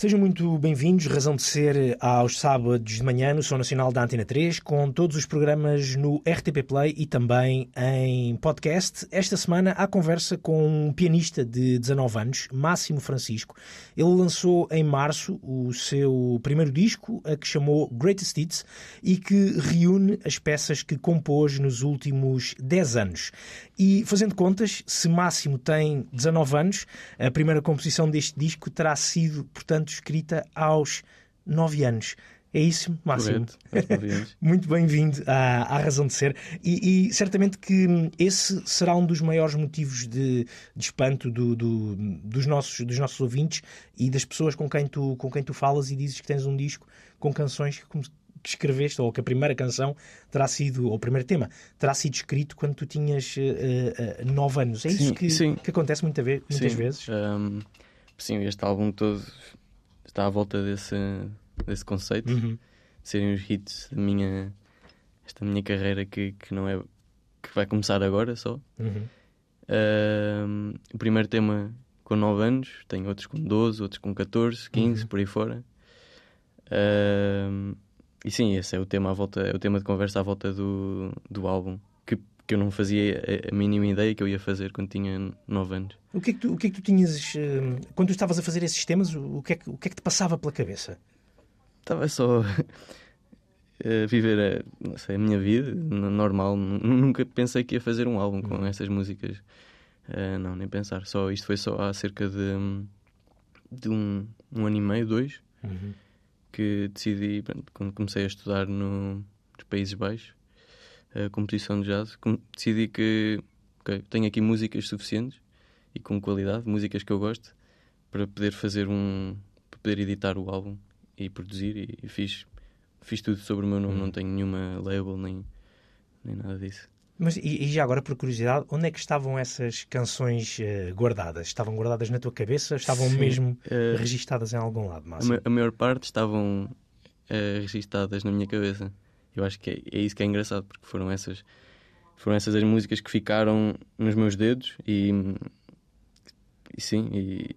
Sejam muito bem-vindos, razão de ser, aos sábados de manhã no Som Nacional da Antena 3, com todos os programas no RTP Play e também em podcast. Esta semana há conversa com um pianista de 19 anos, Máximo Francisco. Ele lançou em março o seu primeiro disco, a que chamou Greatest Hits, e que reúne as peças que compôs nos últimos 10 anos. E fazendo contas, se Máximo tem 19 anos, a primeira composição deste disco terá sido, portanto, escrita aos 9 anos. É isso, Máximo? Correto, Muito bem-vindo à, à, Razão de Ser. E, e, certamente que esse será um dos maiores motivos de, de espanto do, do, dos, nossos, dos nossos ouvintes e das pessoas com quem, tu, com quem tu falas e dizes que tens um disco com canções que, que escreveste, ou que a primeira canção terá sido, ou o primeiro tema, terá sido escrito quando tu tinhas uh, uh, 9 anos. É sim, isso que, que acontece muita vez, muitas sim. vezes? Um, sim, este álbum todo está à volta desse, desse conceito uhum. de serem os hits da minha esta minha carreira que, que não é que vai começar agora só uhum. um, o primeiro tema com 9 anos tenho outros com 12, outros com 14 15, Uhum. por aí fora um, e sim, esse é o tema à volta é o tema de conversa à volta do, do álbum que, eu não fazia a, mínima ideia que eu ia fazer quando tinha 9 anos O que é que tu, o que é que tu tinhas, eh, quando tu estavas a fazer esses temas, o que é que, o que, é que te passava pela cabeça? Estava só a viver a, sei, a minha vida normal. Nunca pensei que ia fazer um álbum com essas músicas. Eh, não, nem pensar. Só, isto foi só há cerca de, de um, um ano e meio, dois, Uhum. que decidi, pronto, quando comecei a estudar no, nos Países Baixos, a composição de jazz, com- decidi que ok, tenho aqui músicas suficientes e com qualidade, músicas que eu gosto, para poder fazer um. para poder editar o álbum e produzir. E, e fiz, fiz tudo sobre o meu nome, não tenho nenhuma label nem, nem nada disso. Mas e, e já agora, por curiosidade, onde é que estavam essas canções eh, guardadas? Estavam guardadas na tua cabeça? Estavam Sim, mesmo eh, registadas em algum lado, A, ma- a maior parte estavam eh, registadas na minha cabeça. Eu acho que é, é isso que é engraçado, porque foram essas, foram essas as músicas que ficaram nos meus dedos e, e sim, e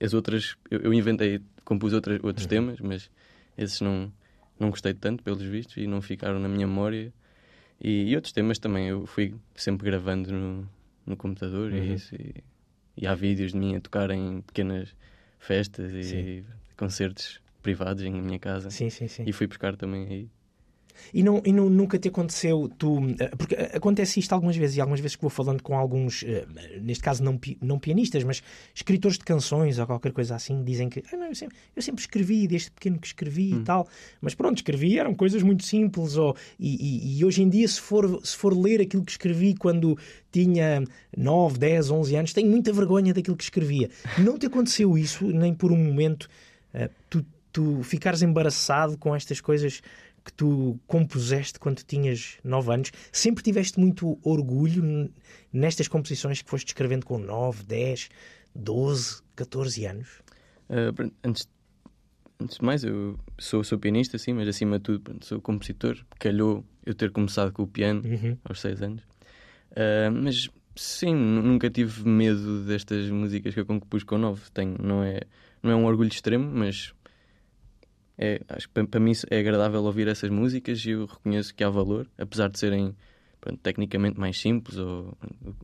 as outras, eu, eu inventei, compus outras, outros Uhum. temas, mas esses não, não gostei tanto, pelos vistos, e não ficaram na minha memória. E, e outros temas também eu fui sempre gravando no, no computador Uhum. e isso. E, e há vídeos de mim a tocar em pequenas festas e Sim. concertos privados em minha casa. Sim, sim, sim. E fui buscar também aí. E, não, e não, nunca te aconteceu, tu, eh, porque acontece isto algumas vezes, e algumas vezes que vou falando com alguns, eh, neste caso não, não pianistas, mas escritores de canções ou qualquer coisa assim, dizem que ah, não, eu, sempre, eu sempre escrevi, desde pequeno que escrevi e tal, mas pronto, escrevi, eram coisas muito simples, ou, e, e- e hoje em dia, se for, se for ler aquilo que escrevi quando tinha 9, 10, 11 anos, tenho muita vergonha daquilo que escrevia. Não te aconteceu isso, nem por um momento, eh, tu, tu ficares embaraçado com estas coisas que tu compuseste quando tinhas 9 anos, sempre tiveste muito orgulho nestas composições que foste escrevendo com 9, 10, 12, 14 anos? Pronto, antes, antes de mais, eu sou, sou pianista, sim, mas acima de tudo sou compositor. Calhou eu ter começado com o piano Uhum. aos 6 anos. Ah, mas sim, nu- nunca tive medo destas músicas que eu compus com 9. Tenho, não, é, não é um orgulho extremo, mas é, acho que para, mim é agradável ouvir essas músicas e eu reconheço que há valor, apesar de serem pronto, tecnicamente mais simples ou o que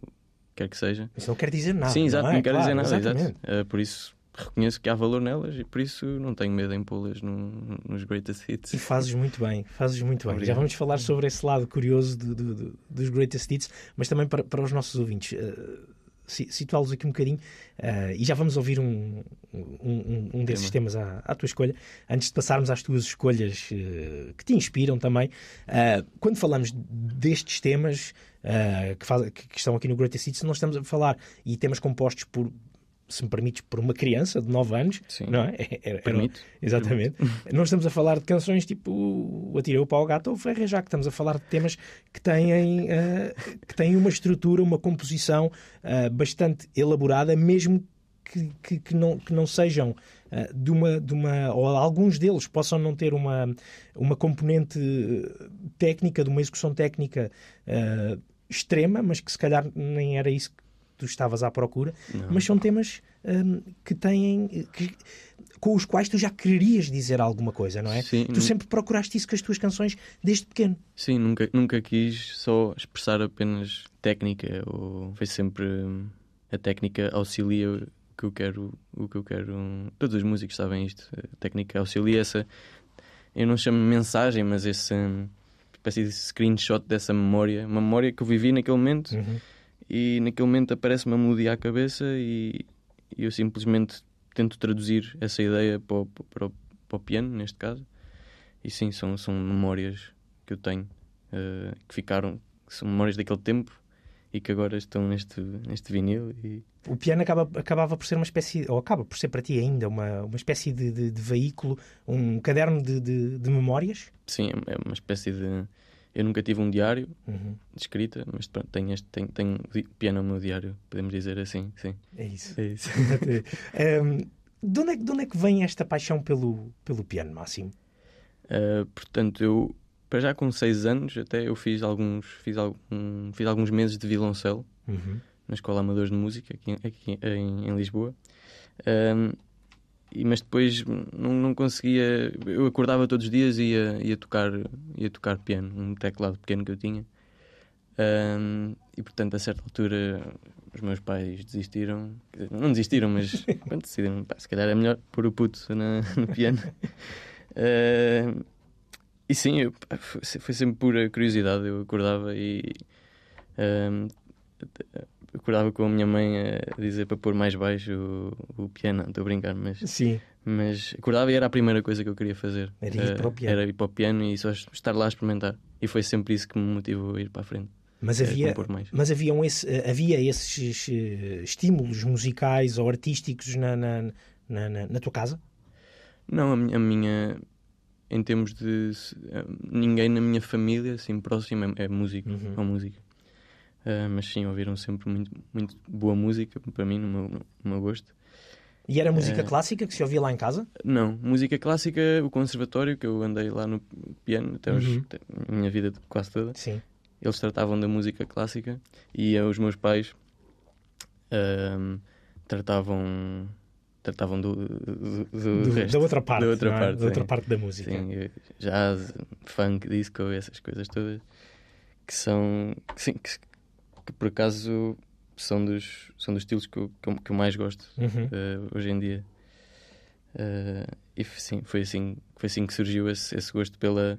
quer que seja. Isso não quer dizer nada. Sim, exato, não, não, é? quero Claro, dizer nada, exato. Uh, por isso reconheço que há valor nelas e por isso não tenho medo em pô-las no- nos greatest hits. E fazes muito bem, fazes muito bem. Já Obrigado. vamos falar sobre esse lado curioso do- do- do- dos Greatest Hits, mas também para, para os nossos ouvintes. si- Situá-los aqui um bocadinho eh, e já vamos ouvir um, um, um- desses temas à, à tua escolha. Antes de passarmos às tuas escolhas eh, que te inspiram também, eh, quando falamos destes temas que, faz- que estão aqui no Greatest Hits, nós estamos a falar e temas compostos por se me permites, por uma criança de 9 anos, Sim. não é? Era- era- Permito. Exatamente. Não estamos a falar de canções tipo Atirei o Pau ao Gato ou o Ferre já que estamos a falar de temas que têm, eh, que têm uma estrutura, uma composição eh, bastante elaborada, mesmo que, que, que não, que não sejam eh, de, uma, de uma. ou alguns deles possam não ter uma, uma componente técnica, de uma execução técnica extrema, mas que se calhar nem era isso tu estavas à procura, Não. mas são temas hum, que têm. que- com os quais tu já querias dizer alguma coisa, não é? Sim, tu nu- sempre procuraste isso com as tuas canções desde pequeno. Sim, nunca, nunca quis só expressar apenas técnica. Ou foi sempre hum, a técnica auxilia o que eu quero. O que eu quero. Todos os músicos sabem isto. A técnica auxilia essa. Eu não chamo mensagem, mas esse hum, espécie de screenshot dessa memória. Uma memória que eu vivi naquele momento e naquele momento aparece uma melodia à cabeça e, e eu simplesmente tento traduzir essa ideia para o, para o- para o piano, neste caso. E sim, são, são memórias que eu tenho eh, que ficaram, que são memórias daquele tempo e que agora estão neste, neste vinil. E, O piano acaba, acabava por ser uma espécie, ou acaba por ser para ti ainda, uma, uma espécie de, de- de veículo, um caderno de, de- de memórias. sim, é é uma espécie de. Eu nunca tive um diário Uhum, de escrita, mas pronto, tenho, este, tenho, tenho piano no meu diário, podemos dizer assim, sim. É isso. É isso. Hum, de, onde é, que- de onde é que vem esta paixão pelo, pelo piano, Máximo? Uh, portanto, eu, para já com 6 anos, até eu fiz alguns, fiz algum, fiz alguns meses de violoncelo Uhum. na Escola Amadores de Música, aqui, aqui em, em Lisboa. Um, e, mas depois não, não conseguia. Eu acordava todos os dias e ia, ia, tocar, ia tocar piano, um teclado pequeno que eu tinha. Um, e portanto, a certa altura, os meus pais desistiram. Dizer, Não desistiram, mas pronto, decidiram, pá, se calhar é melhor pôr o puto na- no piano. Uh, e sim, eu- pá, foi, foi sempre pura curiosidade. Eu acordava e. um, acordava com a minha mãe a dizer para pôr mais baixo o, o piano. Estou a brincar, mas, Sim. mas acordava e era a primeira coisa que eu queria fazer. Era ir Eh, para o piano. Era ir para o piano e só estar lá a experimentar. E foi sempre isso que me motivou a ir para a frente. Mas É, havia, mas haviam esse, eh, havia esses eh, estímulos musicais ou artísticos na, na, na, na- na tua casa? Não, a minha, a minha- em termos de eh, ninguém na minha família assim próximo é, é músico, Uhum. ou música. Eh, mas sim, ouviram sempre muito, muito boa música para mim, no meu, no meu gosto. E era música Eh, clássica que se ouvia lá em casa? Não, música clássica, o conservatório, que eu andei lá no piano até, os- Uhum. a minha vida quase toda. Sim. Eles tratavam da música clássica e os meus pais ahm, tratavam tratavam do, do, do Do- resto. da outra parte. da outra é? parte, da outra parte da música. Sim, eh, jazz, funk, disco, essas coisas todas que são que, sim, que, que por acaso são dos, são dos estilos que eu, que eu, que eu mais gosto Uhum. eh, hoje em dia. Eh, e sim, foi assim, foi assim que surgiu esse, esse gosto pela,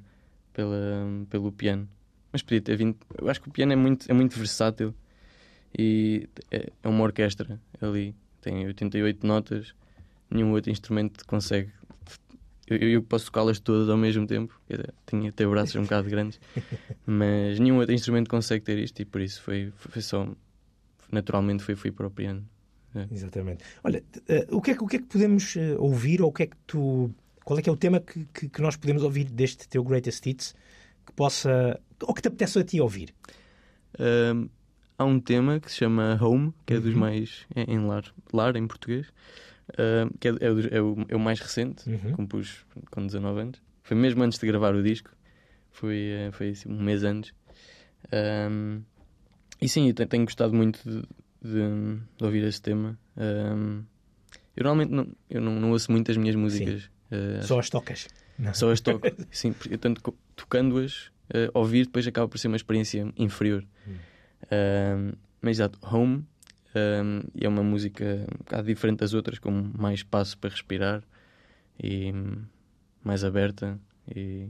pela, pelo piano. Mas podia ter vindo. Eu acho que o piano é muito, é muito versátil e é, é uma orquestra ali. Tem 88 notas, nenhum outro instrumento consegue. Eu, eu posso tocá-las todas ao mesmo tempo. Tinha até braços um bocado grandes, mas nenhum outro instrumento consegue ter isto e por isso foi, foi só. Naturalmente foi, fui para o piano. Exatamente. Olha, eh, o, que é, que- o que é que podemos eh, ouvir ou o que é que tu. Qual é que é o tema que, que, que nós podemos ouvir deste teu Greatest Hits que possa. ou que te apetece a ti ouvir? Um, há um tema que se chama Home, que é dos Uhum. mais. em, em lar, lar em português, um, que é, é o, é o- é o mais recente, Uhum. compus com 19 anos. Foi mesmo antes de gravar o disco, foi, eh, foi assim, um mês antes. Um, e sim, eu te- tenho gostado muito de, de- de ouvir esse tema. Um, eu normalmente não, eu não, não ouço muito as minhas músicas. eh, Só as tocas. Não. só as toco. Sim, porque tanto tocando-as, eh, ouvir depois acaba por ser uma experiência inferior. Um, mas exato, Home um, e é uma música um bocado diferente das outras, com mais espaço para respirar e hum, mais aberta. E...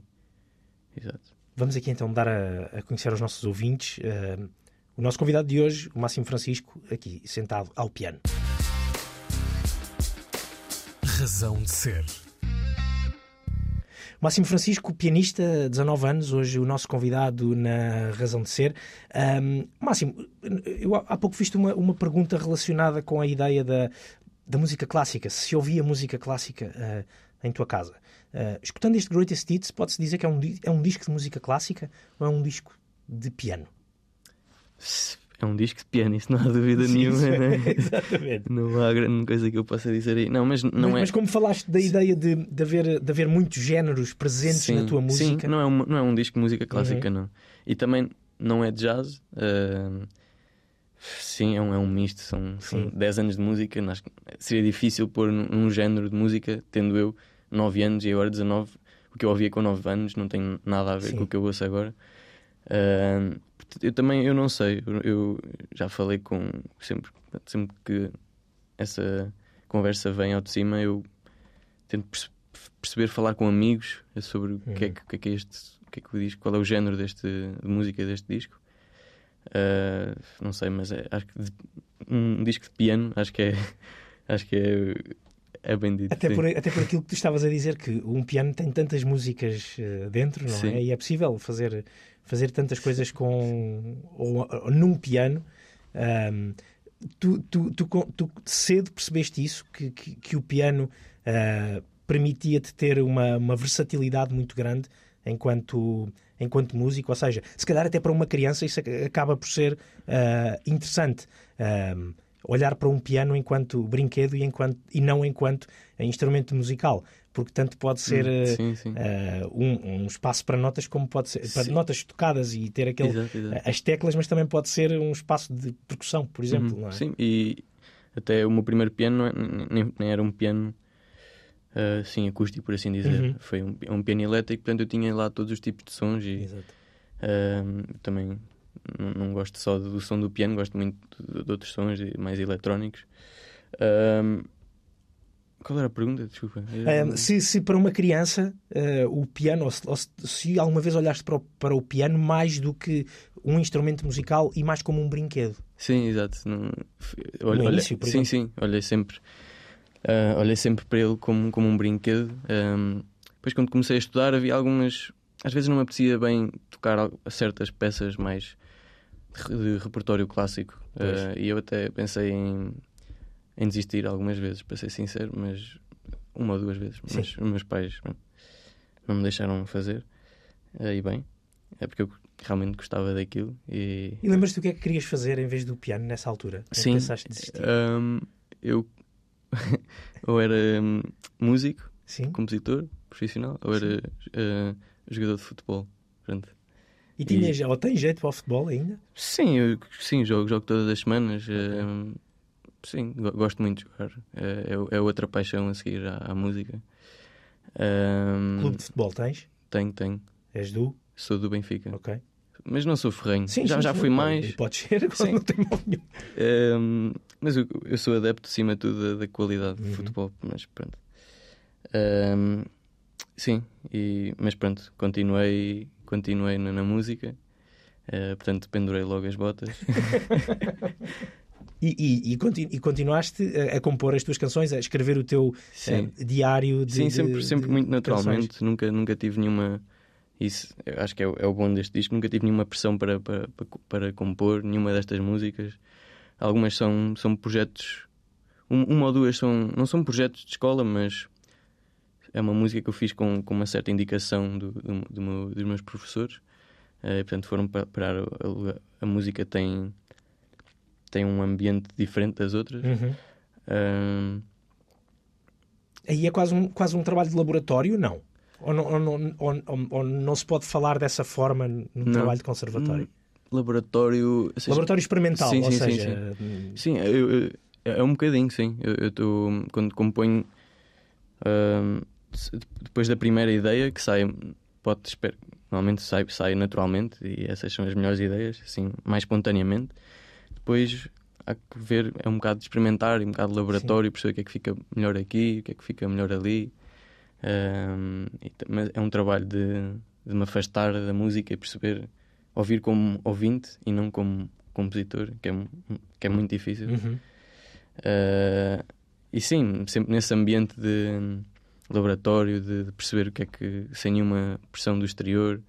Exato. Vamos aqui então dar a, a conhecer aos nossos ouvintes eh, o nosso convidado de hoje, o Máximo Francisco, aqui sentado ao piano. Razão de ser. Máximo Francisco, pianista, 19 anos, hoje o nosso convidado na Razão de Ser. Ahm, Máximo, eu há pouco fiz uma, uma pergunta relacionada com a ideia da, da música clássica. Se ouvia música clássica ah, em tua casa. Ah, escutando este Greatest Hits, pode-se dizer que é um, é um disco de música clássica ou é um disco de piano? É um disco de piano, isso não há dúvida Sim, nenhuma. sim, né? Exatamente. Não há grande coisa que eu possa dizer aí. Não, mas não mas, é. mas como falaste da ideia de, de, haver, de haver muitos géneros presentes sim, na tua música, Sim, não é, uma- não é um disco de música clássica, não. E também não é de jazz. ah, Sim, é um, é um misto. São, são Sim. 10 anos de música. Acho que seria difícil pôr num, género de música, tendo eu 9 anos e agora 19. O que eu ouvia com 9 anos não tem nada a ver Sim. com o que eu ouço agora. Portanto, eu também eu não sei. Eu, eu já falei com. Sempre, sempre que essa conversa vem ao de cima, eu tento perce- perceber, falar com amigos sobre o que é que, o que é que é este. O que é que o disco, qual é o género deste, de música deste disco. Uh, não sei, mas é- acho que de- um disco de piano acho que é acho que é, é bem dito. Até sim. por, até por aquilo que tu estavas a dizer, que um piano tem tantas músicas eh, dentro, não Sim. é? E é possível fazer, fazer tantas coisas com ou, ou num piano. Ahm, tu, tu, tu, tu cedo percebeste isso, que, que, que o piano ah, permitia-te ter uma, uma versatilidade muito grande enquanto, enquanto músico, ou seja, se calhar até para uma criança isso ac- acaba por ser ah, interessante. Ahm, olhar para um piano enquanto brinquedo e, enquanto, e não enquanto instrumento musical, porque tanto pode ser Hum, eh, sim, sim. eh, um, um espaço para notas, como pode ser para Sim. notas tocadas e ter aquele, Exato, exato. as teclas, mas também pode ser um espaço de percussão, por exemplo. Uhum, é? Sim, e até o meu primeiro piano é- nem, nem era um piano ah, sim, acústico, por assim dizer. Uhum. Foi um, um piano elétrico, portanto eu tinha lá todos os tipos de sons e ah, também não, não gosto só do som do piano, gosto muito de, de outros sons mais eletrónicos. Ah, qual era a pergunta? Desculpa. Se, se para uma criança eh, o piano, ou se, ou se- alguma vez olhaste para o, para o piano mais do que um instrumento musical e mais como um brinquedo. Sim, exato. Não, No olha- olha- início, por sim, sim. Olhei sempre, ah, olhei sempre para ele como, como um brinquedo. Ahm, depois, quando comecei a estudar, havia algumas. Às vezes não me apetecia bem tocar certas peças mais de, repertório clássico. Ah, e eu até pensei em, em desistir algumas vezes, para ser sincero, mas uma ou duas vezes. Sim. Mas os meus pais não me deixaram fazer. Ah, e bem, é porque eu realmente gostava daquilo. E, E lembras-te do que é que querias fazer em vez do piano nessa altura? Sim. pensaste desistir? Ahm, eu ou era hum, músico, Sim. compositor profissional, ou era ah, jogador de futebol. Pronto. E tinhas, ou tens jeito para o futebol ainda? Sim, eu sim, jogo, jogo todas as semanas. ahm, sim, go- gosto muito de jogar. É, é- é outra paixão a seguir à, à música. Ahm, Clube de futebol tens? Tenho, tenho. És do? Sou do Benfica. Ok. Mas não sou ferrenho. Sim, já sim, já sim. fui mais. E Pode ser, Sim. não tem mal nenhum. Um, mas eu, eu sou adepto, acima de tudo, da, da qualidade Uhum. de futebol. Mas pronto. Um, sim, e, mas pronto, continuei, continuei na, na música. Uh, portanto, pendurei logo as botas. E, e, e, continu- e continuaste a, a compor as tuas canções, a escrever o teu eh, diário de. sim, de- sempre, sempre de muito canções. naturalmente. Nunca, nunca tive nenhuma. Isso acho que é, o- é o bom deste disco. Nunca tive nenhuma pressão para, para, para, para compor nenhuma destas músicas. Algumas são, são projetos. um- uma ou duas são. Não são projetos de escola, mas é uma música que eu fiz com, com uma certa indicação do, do, do meu- dos meus professores. Eh, portanto, foram pa- parar. o lugar. A música tem, tem um ambiente diferente das outras. Uhum. Ahm, Aí é quase um, quase um trabalho de laboratório, não? Ou não, ou, não, ou- ou- não se pode falar dessa forma num Não. trabalho de conservatório? laboratório. ou seja, Laboratório experimental, Sim, ou sim, sim, seja, hum, Sim, eu- eu- é um bocadinho, sim. Eu. Quando componho. se- depois da primeira ideia, que sai. Pode esper- Normalmente sai, sai naturalmente, e essas são as melhores ideias, assim, mais espontaneamente. Depois há que ver, é um bocado de experimentar, e um bocado de laboratório, perceber o que é que fica melhor aqui, o que é que fica melhor ali. Ta- mas é um trabalho de, de me afastar da música e perceber, ouvir como ouvinte e não como compositor, que é, que é muito difícil. uhum. Uh, e sim, sempre nesse ambiente de laboratório, de, de perceber o que é que, sem nenhuma pressão do exterior,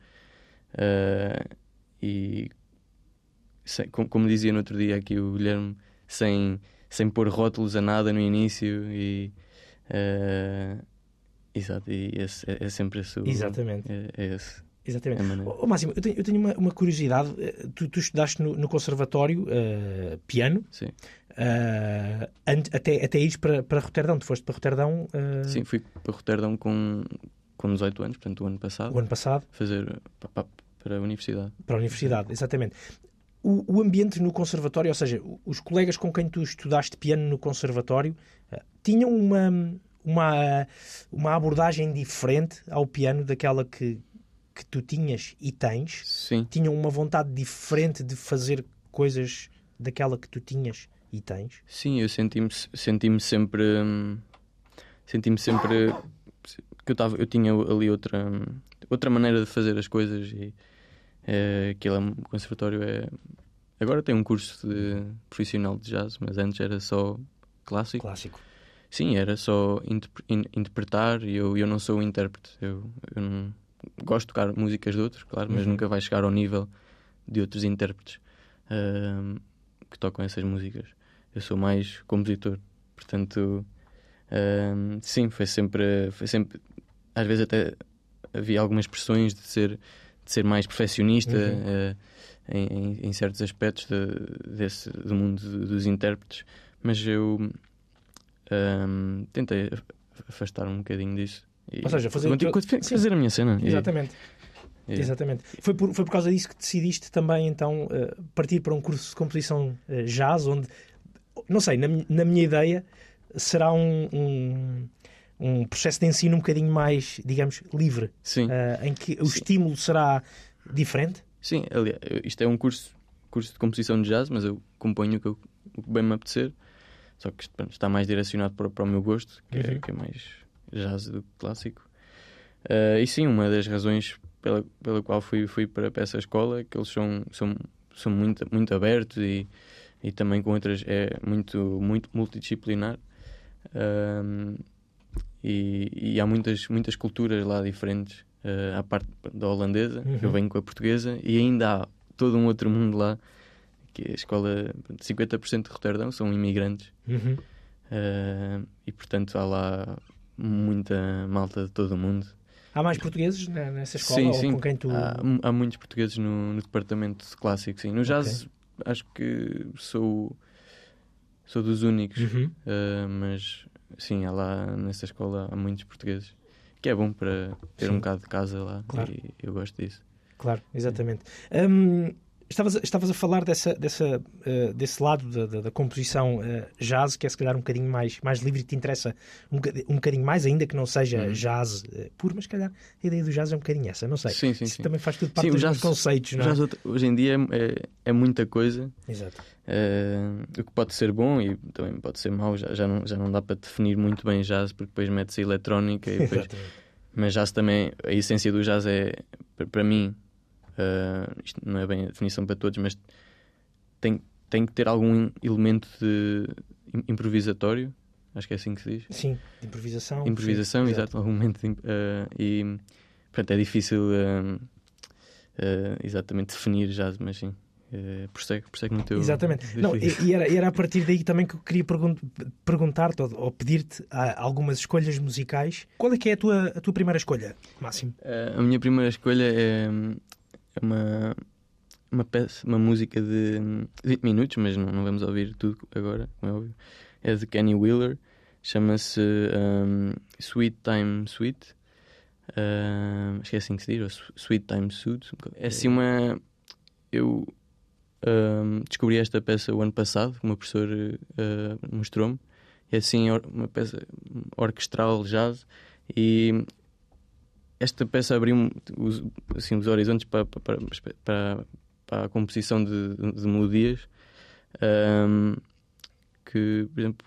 uh, e sem- como, como dizia no outro dia aqui o Guilherme, sem, sem pôr rótulos a nada no início, e uh, exato, e esse, é, é sempre esse. o- Exatamente. É, é esse. Exatamente. É Máximo, eu tenho, eu tenho uma, uma curiosidade. Eh, Tu, tu estudaste no, no conservatório eh, piano Sim. ante- até, até ires para, para Roterdão. Tu foste para Roterdão eh, sim, fui para Roterdão com, com 18 anos, portanto, o ano passado, o ano passado fazer pa- pa- para a universidade. para a universidade, exatamente. O, o ambiente no conservatório, ou seja, os colegas com quem tu estudaste piano no conservatório, eh, tinham uma, uma, uma abordagem diferente ao piano daquela que, que tu tinhas e tens? Sim. Tinham uma vontade diferente de fazer coisas daquela que tu tinhas e tens? Sim, eu senti-me senti sempre. hum, Senti-me sempre que eu, tava, eu tinha ali outra, outra maneira de fazer as coisas e é, aquele é- conservatório é. Agora tem um curso de profissional de jazz, mas antes era só clássico. Clássico. Sim, era só interpre- in- interpretar e eu, eu não sou um intérprete. Eu, eu não gosto de tocar músicas de outros, claro, mas Uhum. nunca vai chegar ao nível de outros intérpretes ahm, que tocam essas músicas. Eu sou mais compositor, portanto, ahm, sim, foi sempre, foi sempre. Às vezes até havia algumas pressões de ser, de ser mais perfeccionista Uhum. eh, em, em- em certos aspectos de- desse, do mundo dos intérpretes, mas eu ahm, tentei af- afastar um bocadinho disso. E Ou seja, fazer a fazer a minha cena. Exatamente. e- Exatamente. Foi por, foi por causa disso que decidiste também, então, eh, partir para um curso de composição eh, jazz, onde, não sei, na, na minha ideia, será um, um, um processo de ensino um bocadinho mais, digamos, livre, eh, em que o Sim. estímulo será diferente. Sim, aliás, isto é um curso, curso de composição de jazz, mas eu componho o que, eu, o que bem me apetecer. Só que pronto, está mais direcionado para, para o meu gosto, que, é, Uhum. que é mais jazz do que clássico. Ah, e sim, uma das razões pela, pela qual fui, fui para, para essa escola é que eles são, são, são muito, muito abertos e, e também com outras. é muito, muito multidisciplinar. Ahm, e, e há muitas, muitas culturas lá diferentes, ah, à parte da holandesa, Uhum. eu venho com a portuguesa, e ainda há todo um outro mundo lá, que é a escola, pronto, 50% de Roterdão são imigrantes, Uhum. ah, e portanto há lá muita malta de todo o mundo. Há mais portugueses nessa escola sim, ou sim, com quem tu. há, há muitos portugueses no, no departamento clássico, sim. No jazz acho que sou, sou dos únicos. Uhum. Uh, mas sim, há lá nessa escola há muitos portugueses, que é bom para ter Sim. um bocado de casa lá Claro. e eu gosto disso. Claro, exatamente. Hum, estavas, a- estavas a falar dessa, dessa, eh, desse lado da, da- da composição eh, jazz, que é se calhar um bocadinho mais, mais livre e te interessa um, um bocadinho mais, ainda que não seja Uhum. jazz eh, puro, mas se calhar a ideia do jazz é um bocadinho essa, não sei. Sim, sim, Isso sim. também faz tudo parte Sim, dos jazz- conceitos, não é? jazz hoje- em dia é, é, é muita coisa, Exato. uh, o que pode ser bom e também pode ser mau, já, já, não, já não dá para definir muito bem jazz, porque depois mete-se eletrónica e depois. Mas jazz também, a essência do jazz é, para mim, ah, isto não é bem a definição para todos, mas tem, tem que ter algum elemento de im- improvisatório, acho que é assim que se diz. Sim, de improvisação. Improvisação, sim, exato, algum momento de, ah, e portanto é difícil ah, exatamente definir jazz, mas sim. Uh, prossegue, prossegue no teu. Exatamente. Não, e, era, era a partir daí também que eu queria pergun- perguntar-te ou, ou pedir-te algumas escolhas musicais. Qual é que é a tua, a tua primeira escolha, Máximo? Uh, a minha primeira escolha é, é uma, uma peça, uma música de hum, 20 minutos, mas não, não vamos ouvir tudo agora, como é óbvio. É de Kenny Wheeler, chama-se um, Sweet Time Sweet. Uh, acho que é assim que se diz, ou Sweet Time Suit. É assim uma. Eu um, descobri esta peça o ano passado, que uma professora uh, mostrou-me. É assim uma peça orquestral, jazz, e esta peça abriu os, assim, os horizontes para, para, para, para a composição de, de melodias um, que, por exemplo,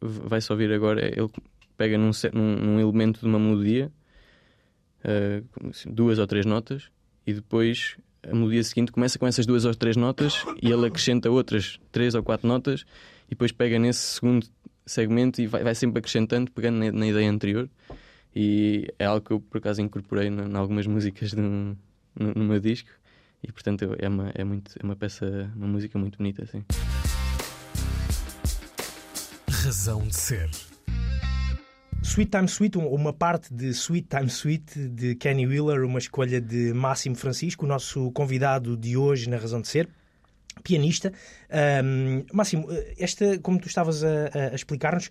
vai-se ouvir agora. Ele pega num, num, elemento de uma melodia, uh, assim, duas ou três notas, e depois a melodia seguinte começa com essas duas ou três notas e ele acrescenta outras três ou quatro notas e depois pega nesse segundo segmento e vai, vai sempre acrescentando, pegando na, na ideia anterior. E é algo que eu por acaso incorporei em algumas músicas de um- no, no meu disco. E portanto é uma, é muito, é uma peça, uma música muito bonita, assim. Razão de ser. Sweet Time Sweet, um- uma parte de Sweet Time Sweet de Kenny Wheeler, uma escolha de Máximo Francisco, o nosso convidado de hoje na Razão de Ser, pianista. Ahm, Máximo, esta, como tu estavas a, a explicar-nos,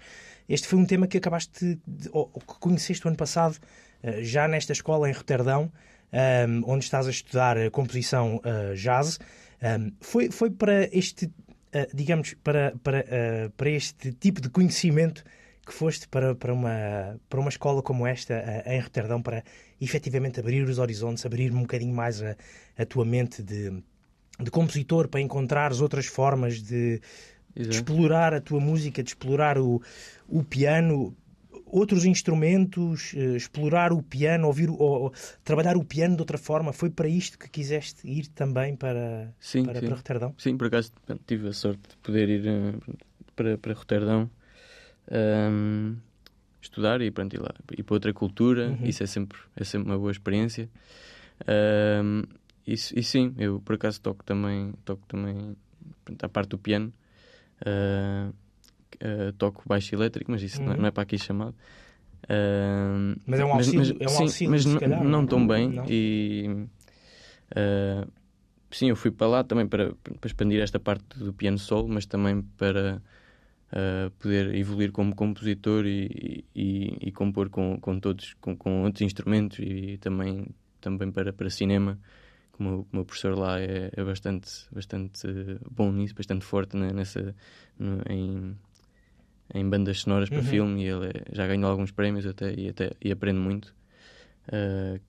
este foi um tema que acabaste de, ou, que conheceste o ano passado, eh, já nesta escola em Roterdão, ahm, onde estás a estudar composição eh, jazz. Um, foi, foi para este, uh, digamos, para, para, para este tipo de conhecimento que foste para, para, uma, para uma escola como esta, em Roterdão, para efetivamente abrir os horizontes, abrir um bocadinho mais a, a tua mente de, de compositor, para encontrares outras formas de, de explorar a tua música, de explorar o, o piano, outros instrumentos, uh, explorar o piano, ouvir ou, trabalhar o piano de outra forma. Foi para isto que quiseste ir também para, sim, para, sim. para Roterdão? Sim, por acaso tive a sorte de poder ir uh, para, para Roterdão um, estudar e, pronto, ir lá ir para outra cultura. Uhum. Isso é sempre, é sempre uma boa experiência. Um, e, e, sim, eu por acaso toco também, toco também pronto, a parte do piano. Uh, uh, toco baixo elétrico, mas isso uhum. não, não, é para aqui chamado. Uh, mas é um auxílio, mas, é um auxílio sim, mas calhar, não, não tão bem. Não? E sim, eu fui para lá também para, para expandir esta parte do piano solo, mas também para poder evoluir como compositor e, e, e compor com, com todos, com, com outros instrumentos e também, também para, para cinema como o meu professor lá é, é, bastante, bastante bom nisso, bastante forte né, nessa, no, em, em bandas sonoras para uhum. filme e ele é, já ganhou alguns prémios até e, até, e aprende muito. Uh,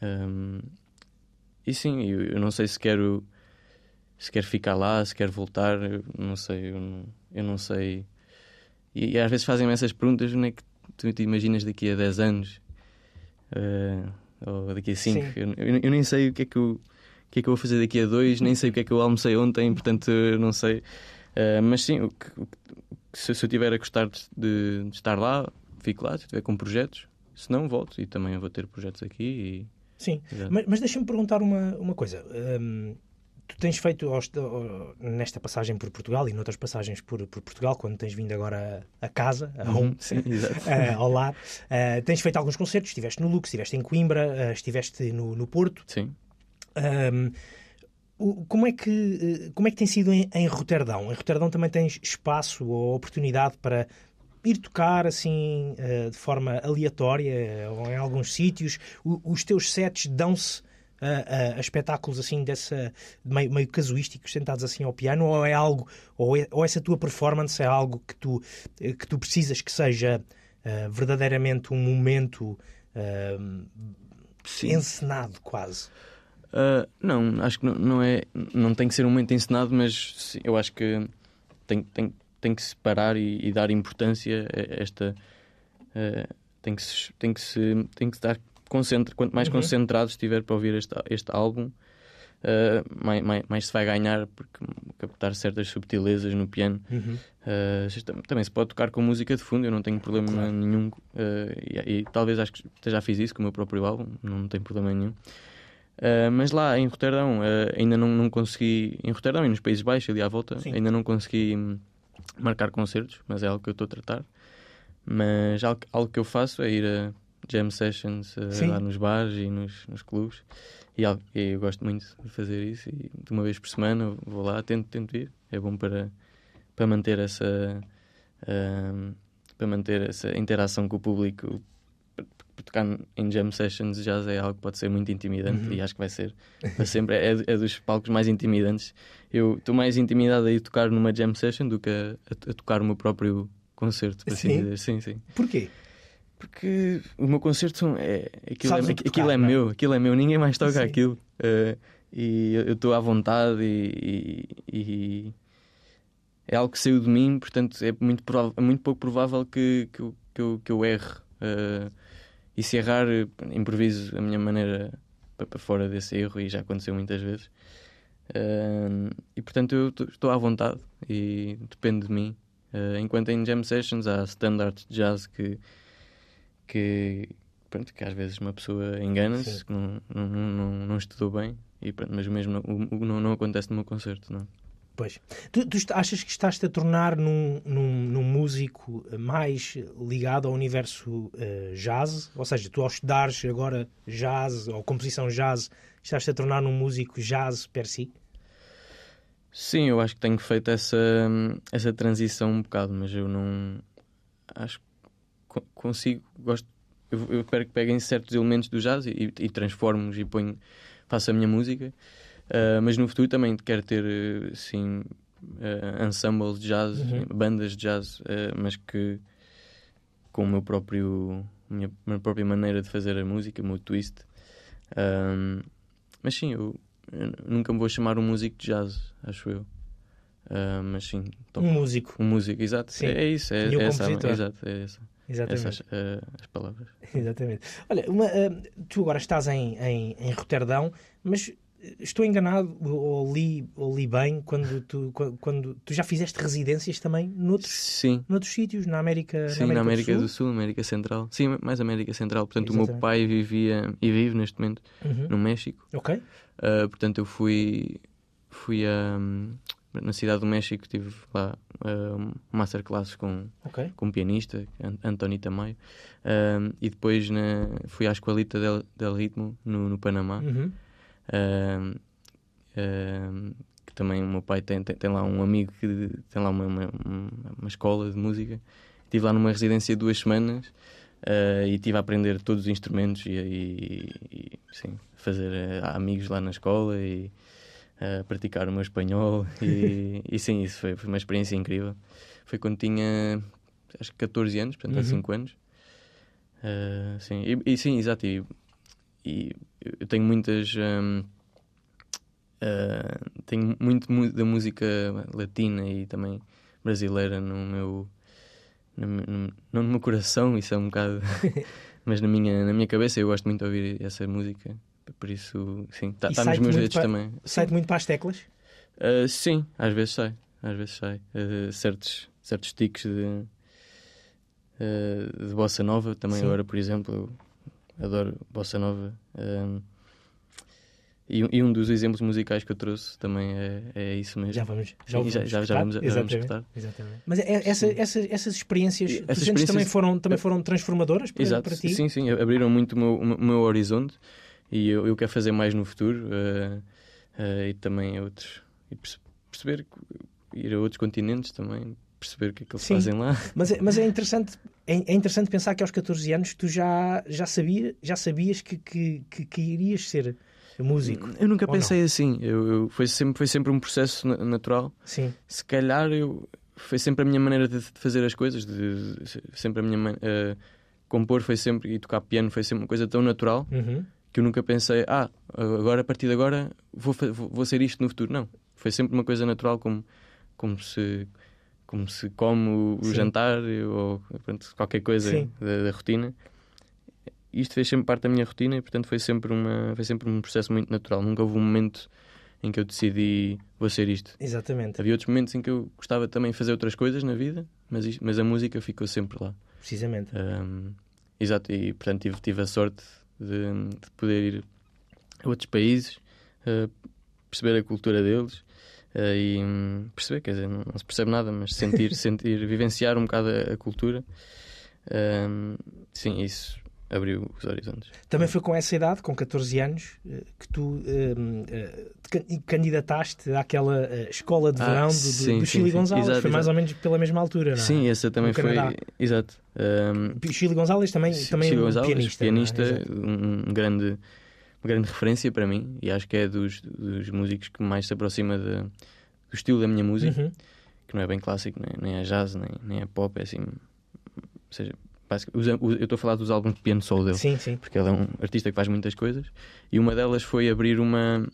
ah, um, e sim, eu, eu, não sei se quero se quero ficar lá, se quero voltar, não sei, eu não, eu não sei. E, e, às vezes fazem-me essas perguntas, não é que tu te imaginas daqui a 10 anos uh, ou daqui a 5. Eu, eu, eu, nem sei o que é que eu, o que é que eu vou fazer daqui a 2, nem sei o que é que eu almocei ontem, portanto não sei. Uh, mas sim, o que, se, se eu tiver a gostar de, de, estar lá, fico lá, se estiver com projetos. Se não, volto e também vou ter projetos aqui. E... Sim, mas, mas deixa-me perguntar uma, uma coisa. Um, tu tens feito nesta passagem por Portugal e noutras passagens por, por Portugal, quando tens vindo agora a casa, a uhum, home, sim, uh, ao lar, uh, tens feito alguns concertos, estiveste no Lux, estiveste em Coimbra, uh, estiveste no, no Porto. Sim. Um, como é que, como é que tem sido em, em Roterdão? Em Roterdão também tens espaço ou oportunidade para ir tocar assim de forma aleatória ou em alguns sítios? O, os teus sets dão-se a, a, a, espetáculos assim dessa meio, meio casuísticos sentados assim ao piano ou é algo ou, é, ou essa tua performance é algo que tu eh, que tu precisas que seja uh, verdadeiramente um momento uh, encenado quase? Uh, não, acho que não, não, é. Não tem que ser um momento encenado, mas sim, eu acho que tem, tem, tem que se parar e, e dar importância a esta. Tem, que se, tem, que se, tem que se dar. Concentra, quanto mais uhum. concentrado estiver para ouvir este, este álbum, uh, mais, mais, mais, se vai ganhar, porque captar certas subtilezas no piano. Uhum. também se pode tocar com música de fundo, eu não tenho problema claro. nenhum. E, e, talvez acho que já fiz isso com o meu próprio álbum, não tenho problema nenhum. Uh, mas lá em Roterdão uh, ainda não, não consegui, em Roterdão e nos Países Baixos, ali à volta, Sim. ainda não consegui hum, marcar concertos, mas é algo que eu estou a tratar. Mas algo, algo que eu faço é ir a jam sessions uh, lá nos bares e nos, nos clubes. E, e, eu gosto muito de fazer isso. E de uma vez por semana vou lá, tento, tento ir. É bom para, para manter essa. para manter essa interação com o público tocar em jam sessions jazz é algo que pode ser muito intimidante uhum. e acho que vai ser para sempre. É, é, dos palcos mais intimidantes. Eu estou mais intimidado a ir tocar numa jam session do que a, a, a tocar o meu próprio concerto, por assim sim? dizer. Sim, sim. Porquê? Porque o meu concerto é. Aquilo, é, tocar, aquilo é, meu, aquilo é meu, ninguém mais toca sim. aquilo. Uh, e eu estou à vontade e, e, e, é algo que saiu de mim, portanto é muito, provável, é muito pouco provável que, que, eu, que, eu, que eu erre. Uh, e se errar, improviso a minha maneira para fora desse erro e já aconteceu muitas vezes. Uh, e portanto eu estou à vontade e depende de mim. Uh, enquanto em jam sessions há standards de jazz que, que, pronto, que às vezes uma pessoa engana-se, que não, não, não, não, estudou bem, e, pronto, mas mesmo não, não, não acontece no meu concerto. Não. Pois. Tu, tu, achas que estás-te a tornar num, num, num, músico mais ligado ao universo uh, jazz? Ou seja, tu ao estudares agora jazz ou composição jazz, estás-te a tornar num músico jazz per si? Sim, eu acho que tenho feito essa, essa transição um bocado, mas eu não. Acho que consigo. Gosto. Eu, eu espero que peguem certos elementos do jazz e, e transformo-os e ponho, faço a minha música. Uh, mas no futuro também quero ter, assim, uh, ensembles de jazz, Uhum. bandas de jazz, uh, mas que com o meu próprio, minha, minha própria maneira de fazer a música, o meu twist. Um, mas sim, eu, eu nunca me vou chamar um músico de jazz, acho eu. Uh, mas sim, toco Um músico. um músico, exato. Sim. É, é isso, é, E é essa, exato, é essa, Exatamente. essas uh, as palavras. Exatamente. Olha, uma, ah, tu agora estás em, em, em Roterdão, mas eh, estou enganado ou li, ou li bem quando tu, quando, tu já fizeste residências também noutros, Sim, noutros sítios, na América, sim, na América do Sul, América Central. Sim, mais América Central. Portanto, o meu Exatamente. pai vivia e vive neste momento Uhum. no México. Ok. Uh, portanto, eu fui, fui a, na cidade do México, tive lá uh, masterclasses com, Ok. com um pianista, An- António Tamayo, Um, e depois na, fui à Escoalita del, del Ritmo, no, no Panamá, Uhum. Um, um, que também o meu pai tem, tem, tem lá um amigo que tem lá uma, uma, uma escola de música. Estive lá numa residência duas semanas uh, e estive a aprender todos os instrumentos e, e, e, sim, fazer uh, amigos lá na escola e uh, praticar o meu espanhol. E, e sim, isso foi, foi uma experiência incrível. Foi quando tinha acho que 14 anos, portanto há Uhum. 5 anos. Uh, sim, e, e sim, exato. E, e eu tenho muitas. hum, uh, tenho muito mu- da música latina e também brasileira no meu. no no- não no meu coração, isso é um bocado. mas na minha, na minha cabeça eu gosto muito de ouvir essa música. Por isso, sim, está tá nos meus dedos também. Sai-te muito para as teclas? Uh, sim, às vezes sai. Às vezes sai. Uh, certos, certos tiques de, uh, de bossa nova. Também Sim. agora, por exemplo, eu adoro bossa nova. Um, e, um- e um dos exemplos musicais que eu trouxe também é, é isso mesmo. Já vamos, já, Sim, já- já- já vamos- já vamos Exatamente, escutar. exatamente. Mas é- essa, essa, essas experiências, essas sentes também experiências- foram, também foram transformadoras para, Exato, para ti? sim, sim, abriram muito o meu, o meu horizonte e eu, eu quero fazer mais no futuro uh, uh, e também outros e perce- perceber ir a outros continentes também perceber o que é que eles Sim. fazem lá Mas, é- mas é interessante é, é interessante pensar que aos 14 anos tu já, já, sabia, já sabias que, que, que, que irias ser músico. eu nunca pensei assim eu, eu- foi sempre foi sempre um processo na- natural Sim, se calhar eu foi sempre a minha maneira de, de fazer as coisas de, de- sempre a minha uh, compor foi sempre e tocar piano foi sempre uma coisa tão natural Uhum. Que eu nunca pensei, ah, agora a partir de agora vou, vou, vou ser isto no futuro. Não. Foi sempre uma coisa natural, como, como, se, como se come o, o jantar ou pronto, qualquer coisa da, da rotina. Isto fez sempre parte da minha rotina e, portanto, foi sempre, uma, foi sempre um processo muito natural. Nunca houve um momento em que eu decidi, vou ser isto. exatamente, Havia outros momentos em que eu gostava também de fazer outras coisas na vida, mas, isto- mas a música ficou sempre lá. precisamente. Um, exato, e portanto tive, tive a sorte de, de poder ir a outros países, uh, perceber a cultura deles uh, e hum, perceber, quer dizer, não, não se percebe nada, mas sentir, sentir vivenciar um bocado a, a cultura. Um, sim, isso abriu os horizontes. Também foi com essa idade, com 14 anos, eh, que tu eh, eh, te can- candidataste àquela eh, escola de Ah, verão do, do- sim, do sim, Chili sim. Gonzalez. Exato, foi mais exato. ou menos pela mesma altura, não é? Sim, essa também No foi. Canadá. Exato. Um, O Chili Gonzalez também, também Chico um Gonzalez, pianista. é? pianista Exato. um, um grande, uma grande referência para mim e acho que é dos, dos músicos que mais se aproxima de- do estilo da minha música, Uhum. que não é bem clássico, nem, nem é jazz, nem, nem é pop, é assim. Ou seja, eu estou a falar dos álbuns de piano solo dele, Sim, sim. porque ele é um artista que faz muitas coisas. E uma delas foi abrir uma,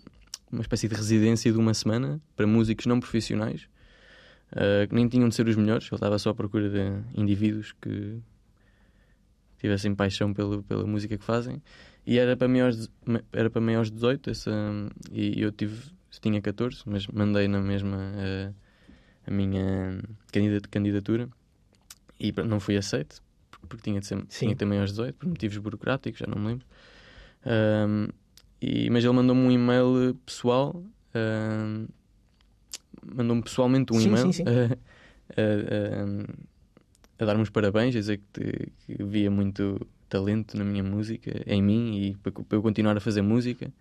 uma espécie de residência de uma semana para músicos não profissionais. uh, que nem tinham de ser os melhores, ele estava só à procura de indivíduos que tivessem paixão pela, pela música que fazem. E era para maiores, era para maiores de 18 essa, e eu tive tinha 14 mas mandei na mesma uh, a minha candida- candidatura. E não fui aceito porque- tinha de, ser, Sim. tinha de ter maiores de 18 por motivos burocráticos, já não me lembro Um, e, mas ele mandou-me um e-mail pessoal um, mandou-me pessoalmente um Sim, e-mail sim, sim. a- a- a, a dar-me os parabéns, a dizer que, que via muito talento na minha música, em mim, e para, para eu continuar a fazer música.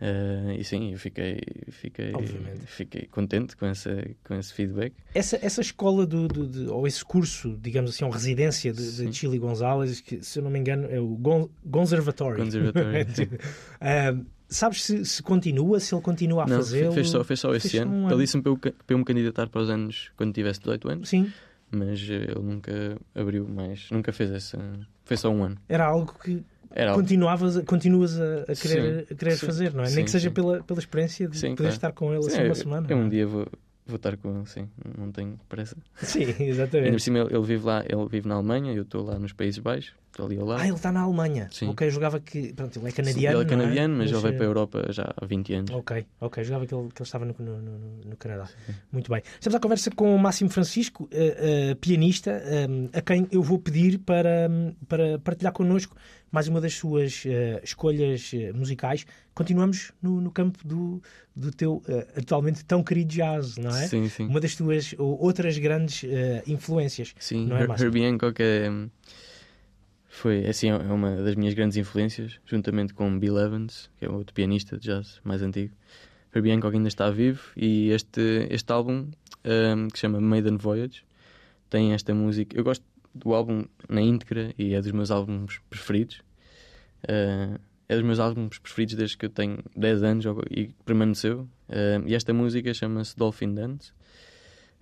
Uh, e sim, eu fiquei, fiquei, Obviamente. fiquei contente com, essa, com esse feedback. Essa, essa escola, do, do- de- ou esse curso, digamos assim, ou residência de, de Sim. Chili Gonzalez, que se eu não me engano é o Gon, sim. Ah, sabes se, se continua, se ele continua a não, fazê-lo? fez só, fez só esse Fez só ano. um Ele disse-me para, eu para eu me candidatar para os anos quando tivesse 18 anos, Sim, mas eh, ele nunca abriu mais, nunca fez essa. Foi só um ano. era algo que Era continuavas, continuas a, a querer, Sim, a querer sim, fazer, não é? Nem sim, que seja pela, pela experiência de poder claro. estar com ele assim uma semana. Eu um dia vou, vou estar com ele, sim. Não tenho pressa. Sim, Ainda por exatamente. cima ele, ele vive lá, ele vive na Alemanha, eu estou lá nos Países Baixos, ali ao lado. Ah, ele está na Alemanha. Sim. Ok, jogava que. Pronto, ele é Sim, canadiano. ele é canadiano, mas ele veio eh, para a Europa já há 20 anos. Ok, ok. Jogava que ele, que ele estava no, no, no, no Canadá. Muito bem. Estamos à conversa com o Máximo Francisco, eh, eh, pianista, eh, a quem eu vou pedir para, hum, para partilhar connosco mais uma das suas eh, escolhas eh, musicais. Continuamos no, no campo do, do teu eh, atualmente tão querido jazz, não é? Sim, sim. Uma das tuas ou outras grandes eh, influências. Sim, Não é? Herbie Hancock é, foi assim, é uma das minhas grandes influências, juntamente com Bill Evans, que é outro pianista de jazz mais antigo. Herbie Hancock ainda está vivo e este, este álbum, um, que se chama Maiden Voyage, tem esta música. Eu gosto do álbum na íntegra e é dos meus álbuns preferidos. Uh, é dos meus álbuns preferidos desde que eu tenho 10 anos e permaneceu. Uh, e esta música chama-se Dolphin Dance.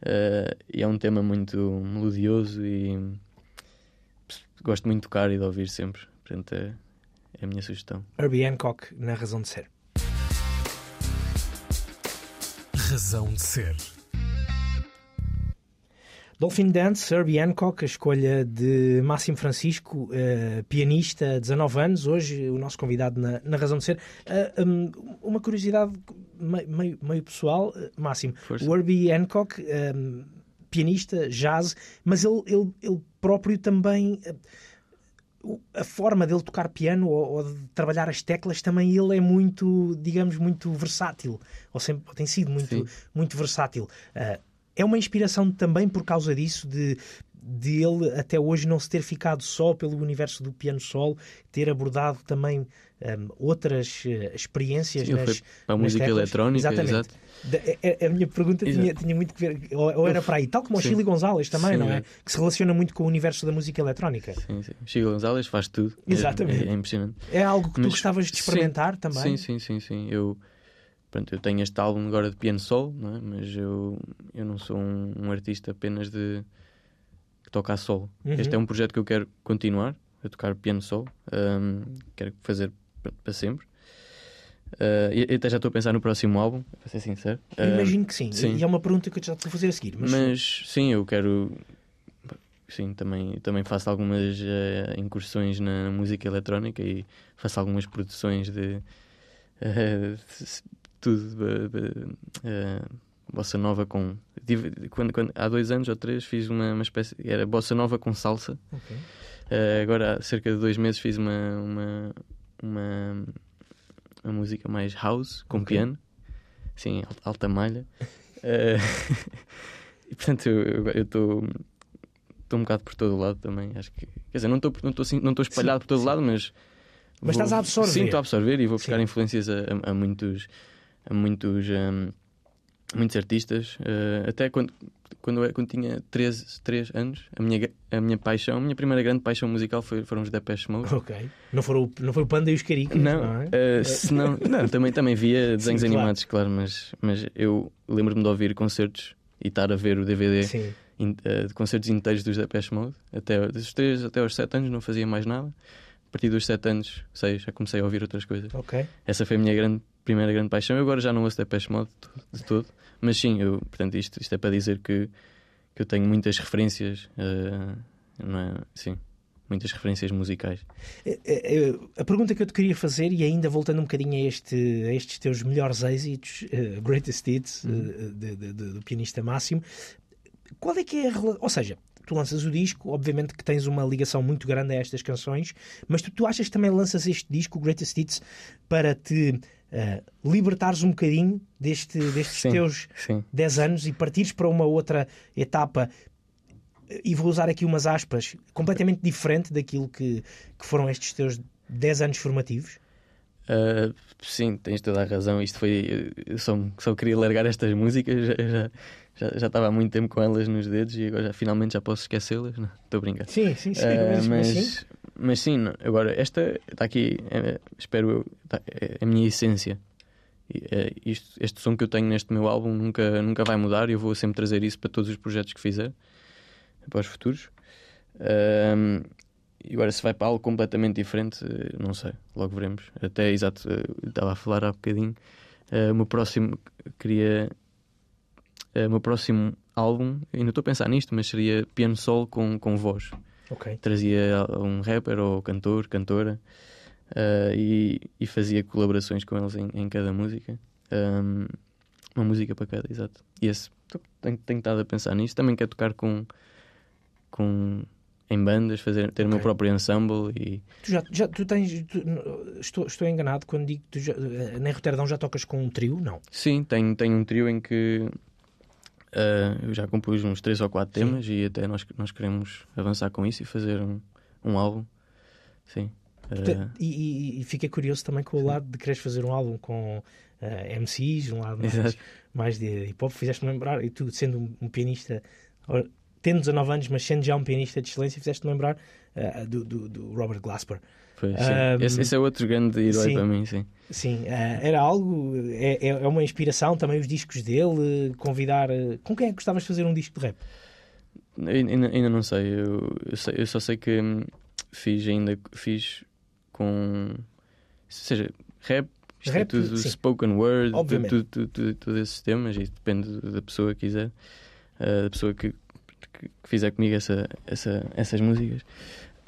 Uh, e é um tema muito melodioso e gosto muito de tocar e de ouvir sempre. Portanto, é, é a minha sugestão. Herbie Hancock, na razão de ser. Razão de ser. Dolphin Dance, Herbie Hancock, a escolha de Máximo Francisco, eh, pianista, 19 anos, hoje o nosso convidado na, na Razão de Ser. Eh, um, uma curiosidade meio, meio, meio pessoal, eh, Máximo. Força. O Herbie Hancock, um, pianista, jazz, mas ele, ele, ele próprio também. eh, a forma dele tocar piano ou, ou de trabalhar as teclas também ele é muito, digamos, muito versátil. Ou sempre ou tem sido muito, Sim. muito versátil. Ah, é uma inspiração também por causa disso, de, de ele até hoje não se ter ficado só pelo universo do piano solo, ter abordado também ahm, outras eh, experiências Sim, nas, para a música teclas. eletrónica, Exatamente. exato. Da- a- a, a minha pergunta tinha, tinha muito que ver, ou, ou era para aí, tal como o Sim. Chile Gonzalez também, Sim, não é? exato. Que se relaciona muito com o universo da música eletrónica. Sim, sim. Chico Gonzalez faz tudo. É- Exatamente. É, é impressionante. É algo que tu Mas- gostavas de sim, experimentar também? Sim, sim, sim, sim. Eu, pronto, eu tenho este álbum agora de piano solo, não é? mas eu, eu não sou um, um artista apenas de que toca a solo. Uhum. Este é um projeto que eu quero continuar a tocar piano solo. Ahm, quero fazer para, para sempre. Ah, e até já estou a pensar no próximo álbum, para ser sincero. Eu Ah, Imagino que sim. sim. E é uma pergunta que eu já te vou fazer a seguir. Mas, mas sim, eu quero. Sim, também, também faço algumas eh, incursões na música eletrónica e faço algumas produções de. eh, de- tudo. bossa nova com. tive- quando, quando- há dois anos ou três fiz uma, uma espécie. Era bossa nova com salsa. Ok. Eh, agora há cerca de dois meses fiz uma. uma, uma, uma música mais house com Ok. piano. Sim, al- alta malha. Eh, e portanto eu estou estou um bocado por todo o lado também. Acho que, quer dizer, não estou não assim, não espalhado por todo o lado, mas Mas estás a absorver. Sim, estou a absorver e vou buscar Sim. influências a, a- a muitos a muitos hum, muitos artistas. Eh, até quando quando, eu- quando tinha 13, 3 anos, a minha, a minha paixão, a minha primeira grande paixão musical foi, foram os Depeche Mode. Ok. Não, foram, não foi o Panda e os Caricas, não, Não, é? eh, se não, também, também via desenhos Sim, claro. animados, claro, mas, mas eu lembro-me de ouvir concertos e estar a ver o DVD Sim. in- eh, de concertos inteiros dos Depeche Mode. Até, dos 3 até aos 7 anos não fazia mais nada. A partir dos 7 anos, 6, já comecei a ouvir outras coisas. Ok. Essa foi a minha grande, primeira grande paixão. Eu agora já não ouço Depeche Mode de todo-. Mas sim, eu, portanto, isto, isto é para dizer que, que eu tenho muitas referências, eh, não é? Sim, muitas referências musicais. Eh, eh, A pergunta que eu te queria fazer, e ainda voltando um bocadinho a, este, a estes teus melhores êxitos, eh, greatest hits, eh, de- de- de- do pianista Máximo, qual é que é a relação? Ou seja, tu lanças o disco, obviamente que tens uma ligação muito grande a estas canções, mas tu, tu achas que também lanças este disco, o Greatest Hits, para te eh, libertares um bocadinho deste, destes Sim. teus Sim. 10 anos e partires para uma outra etapa, e vou usar aqui umas aspas, completamente diferente daquilo que, que foram estes teus 10 anos formativos? Uh, sim, tens toda a razão. Isto foi. Eu só, só queria largar estas músicas. Já, já, já, já estava há muito tempo com elas nos dedos e agora já, finalmente já posso esquecê-las. Não, Estou a brincar. Sim, sim, sim. Uh, mas, sim. Mas sim, agora esta está aqui, é, espero eu, tá- é a minha essência. E, é, isto, este som que eu tenho neste meu álbum nunca, nunca vai mudar e eu vou sempre trazer isso para todos os projetos que fizer, para os futuros. Ahm, e agora, se vai para algo completamente diferente, eh, não sei, logo veremos. Até, exato, eh, estava a falar há bocadinho. eh, o meu próximo, queria. eh, o meu próximo álbum, ainda estou a pensar nisto, mas seria piano solo com, com voz Ok. trazia um rapper ou cantor, cantora eh, e, e fazia colaborações com eles em, em cada música. Um, uma música para cada, exato. E esse, tenho, tenho estado a pensar nisso. Também quero tocar com, com em bandas, fazer, ter o meu próprio ensemble e Tu já, já tu tens. tu- estou, estou enganado quando digo que tu já, eh, Roterdão já tocas com um trio? Não. sim, tenho, tenho um trio em que eh, eu já compus uns três ou quatro Sim. temas e até nós, nós queremos avançar com isso e fazer um, um álbum. Sim. Te- E, e, e fiquei curioso também com o lado de quereres fazer um álbum com eh, MCs, um lado mais, Exato. mais de hip hop. Fizeste-me lembrar, e tu sendo um, um pianista, or- tendo 19 anos, mas sendo já um pianista de excelência, fizeste-me lembrar do, do, do Robert Glasper. Ahm, esse, esse é outro grande herói sim. para mim, sim. Sim, eh, era algo, é, é é uma inspiração também os discos dele, convidar. eh, Com quem é que gostavas de fazer um disco de rap? Ainda, ainda não sei eu, eu sei- eu só sei que hum, fiz ainda fiz com. Ou seja, rap, isto Rap, é tudo sim. spoken word, Obviamente. tudo, tudo, tudo, tudo esses temas, e depende da pessoa que quiser, ah, da pessoa que, que, que fizer comigo essa, essa, essas músicas.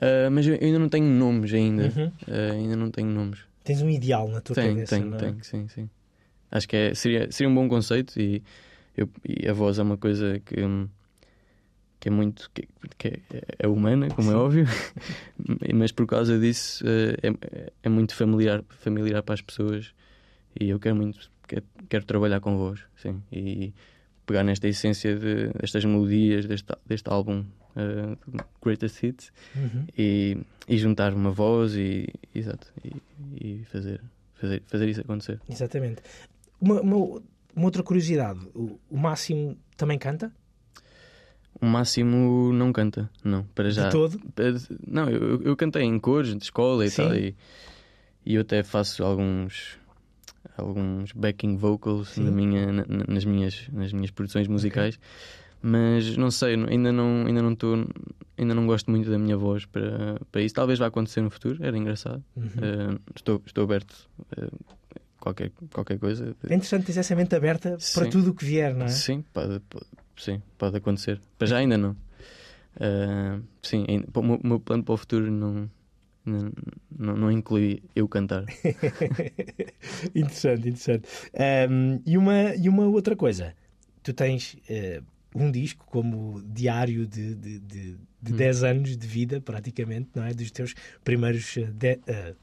Ah, mas eu ainda não tenho nomes ainda. Uhum. Ah, ainda não tenho nomes. Tens um ideal na tua Tenho, cabeça. tenho, não é? tenho, sim, sim. Acho que é, seria, seria um bom conceito e, eu, e a voz é uma coisa que, que é muito. que, que é, é humana, como é Sim. óbvio, mas por causa disso eh, é, é muito familiar, familiar para as pessoas e eu quero muito. Quero, quero trabalhar com voz, sim. E pegar nesta essência de, destas melodias deste, deste álbum eh, Greatest Hits Uhum. e, e juntar uma voz e, exato, e, e fazer, fazer, fazer isso acontecer. Exatamente. Uma, uma, uma outra curiosidade: o, o Máximo também canta? O Máximo não canta, não, para já. De todo? Não, eu, eu cantei em cores de escola e Sim. tal, e, e eu até faço alguns alguns backing vocals na minha, na- na- nas, minhas, nas minhas produções musicais, mas não sei, ainda não ainda não estou ainda não gosto muito da minha voz para, para isso. Talvez vá acontecer no futuro, era engraçado. Uhum. Eh, estou, estou aberto a qualquer, qualquer coisa. É interessante ter essa mente aberta para Sim. tudo o que vier, não é? Sim, pode, pode- sim, pode acontecer. Para já ainda não. Ah, sim, ainda- o meu, plano para o futuro não, não, não, não inclui eu cantar. interessante, interessante. Ahm, e, uma, e uma outra coisa: tu tens eh, um disco como diário de, de, de, de Hum. 10 anos de vida, praticamente, não é? Dos teus primeiros eh, de- eh,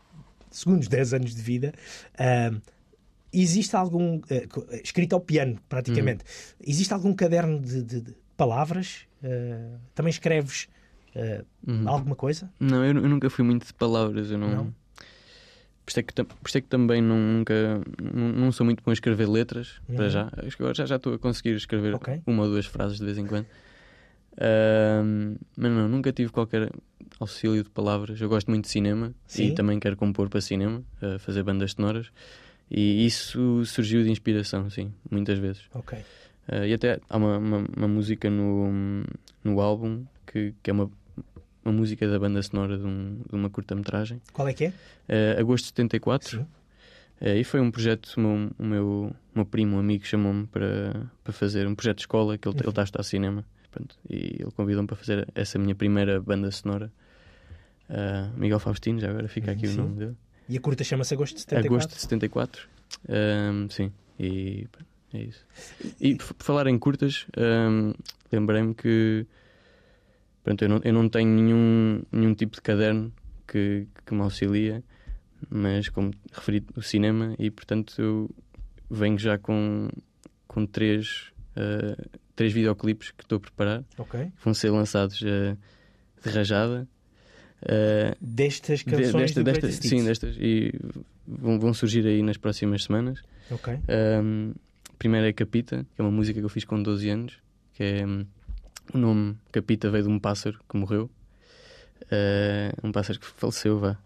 segundos 10 anos de vida. Ahm, existe algum. eh, escrito ao piano, praticamente. Hum. Existe algum caderno de, de- palavras? Também escreves Uhum. alguma coisa? Não, eu, eu nunca fui muito de palavras. Eu não. Não? Por isso é que, por isso é que também nunca. Não, sou muito bom a escrever letras, Uhum. para já. Acho que agora já, já estou a conseguir escrever Ok. uma ou duas frases de vez em quando. Ahm, mas não, nunca tive qualquer auxílio de palavras. Eu gosto muito de cinema Sim. e também quero compor para cinema, eh, fazer bandas sonoras. E isso surgiu de inspiração, sim, muitas vezes. Ok. Eh, e até há uma, uma, uma música no, no álbum que, que é uma, uma música da banda sonora de, um- de uma curta-metragem. Qual é que é? Eh, Agosto de 74. Sim. Eh, e foi um projeto, o meu, o meu, o meu primo, um amigo, chamou-me para, para fazer um projeto de escola, que ele, ele está a estudar cinema. Pronto, e ele convidou-me para fazer essa minha primeira banda sonora. Eh, Miguel Faustino, já agora fica aqui Sim. o nome dele. E a curta chama-se Agosto de 74? Agosto de 74. Ahm, sim, e é isso. E por falar em curtas, ahm, lembrei-me que pronto, eu, não, eu não tenho nenhum, nenhum tipo de caderno que, que me auxilia, mas como referi o cinema, e portanto eu venho já com, com três, ah, três videoclipes que estou a preparar, Ok. que vão ser lançados ah, de rajada. Ah, Destas de- canções desta- do destas, Greatest sim, destas. E vão, vão surgir aí nas próximas semanas. Ok. Um, primeiro é Capita, que é uma música que eu fiz com 12 anos, que é o nome Capita veio de um pássaro que morreu. Uh, um pássaro que faleceu, vá.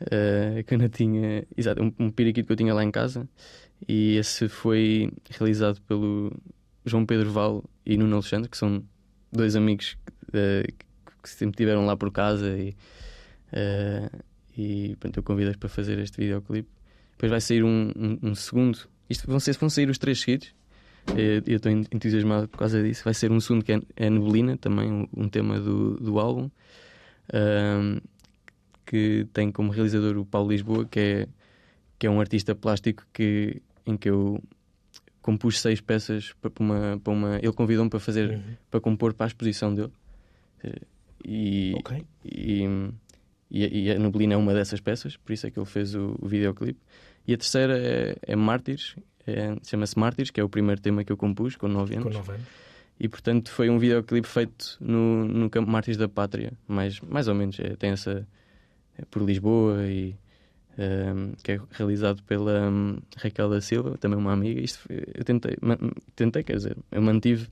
Uh, que eu não tinha. Exato, um, um periquito que eu tinha lá em casa. E esse foi realizado pelo João Pedro Val e Nuno Alexandre, que são dois amigos uh, que sempre estiveram lá por casa. E, e pronto, eu convido-os para fazer este videoclipe. Depois vai sair um, um, um segundo. Isto vão, ser, vão sair os três seguidos. Eu estou entusiasmado por causa disso. Vai ser um segundo que é, é Neblina, também um, um tema do, do álbum um, que tem como realizador o Paulo Lisboa, que é, que é um artista plástico que, em que eu compus seis peças para uma. Para uma ele convidou-me para fazer, uhum. para compor para a exposição dele. E, okay. e, e, e, a Nublina é uma dessas peças, por isso é que ele fez o, o videoclipe. E a terceira é, é Mártires, é, chama-se Mártires, que é o primeiro tema que eu compus com 9 anos. Com 9 anos. E portanto foi um videoclipe feito no, no Campo Mártires da Pátria, mais, mais ou menos. É, tem essa. É por Lisboa e. Um, que é realizado pela um, Raquel da Silva, também uma amiga. Isto eu tentei, tentei, quer dizer, eu mantive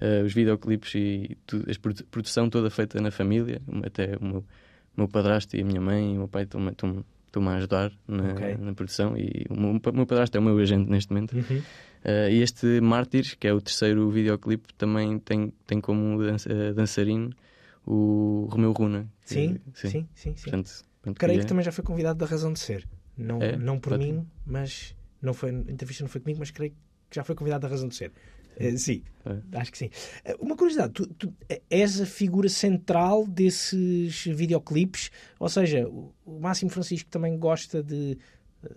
uh, os videoclipes e tudo, a produção toda feita na família, até o meu, o meu padrasto e a minha mãe e o meu pai estão-me estão a ajudar na, okay. na, produção. E o meu, o meu padrasto é o meu agente neste momento. Uhum. Uh, e este Mártires, que é o terceiro videoclipe, também tem, tem como dança, uh, dançarino o Romeu Runa. Sim, sim, sim. sim, sim. Portanto, Creio que também já foi convidado da Razão de Ser. Não, é? não por mim, mas não foi, a entrevista não foi comigo, mas creio que já foi convidado da Razão de Ser. Uh, sim, é. acho que sim. Uma curiosidade, tu, tu, és a figura central desses videoclipes, ou seja, o Máximo Francisco também gosta de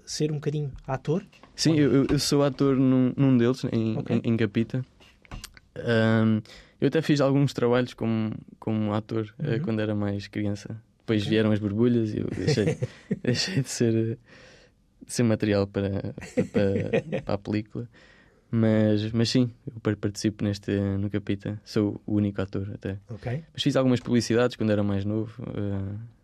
ser um bocadinho ator? Sim, eu, eu, sou ator num, num deles, em, okay. em, em, Capita. Um, eu até fiz alguns trabalhos como, como ator eh, uhum. quando era mais criança. Depois okay. vieram as borbulhas e eu deixei, deixei de, ser, de ser material para, para, para a película. Mas, mas sim, eu participo neste no Capita. Sou o único ator até. Okay. Mas fiz algumas publicidades quando era mais novo. Uh.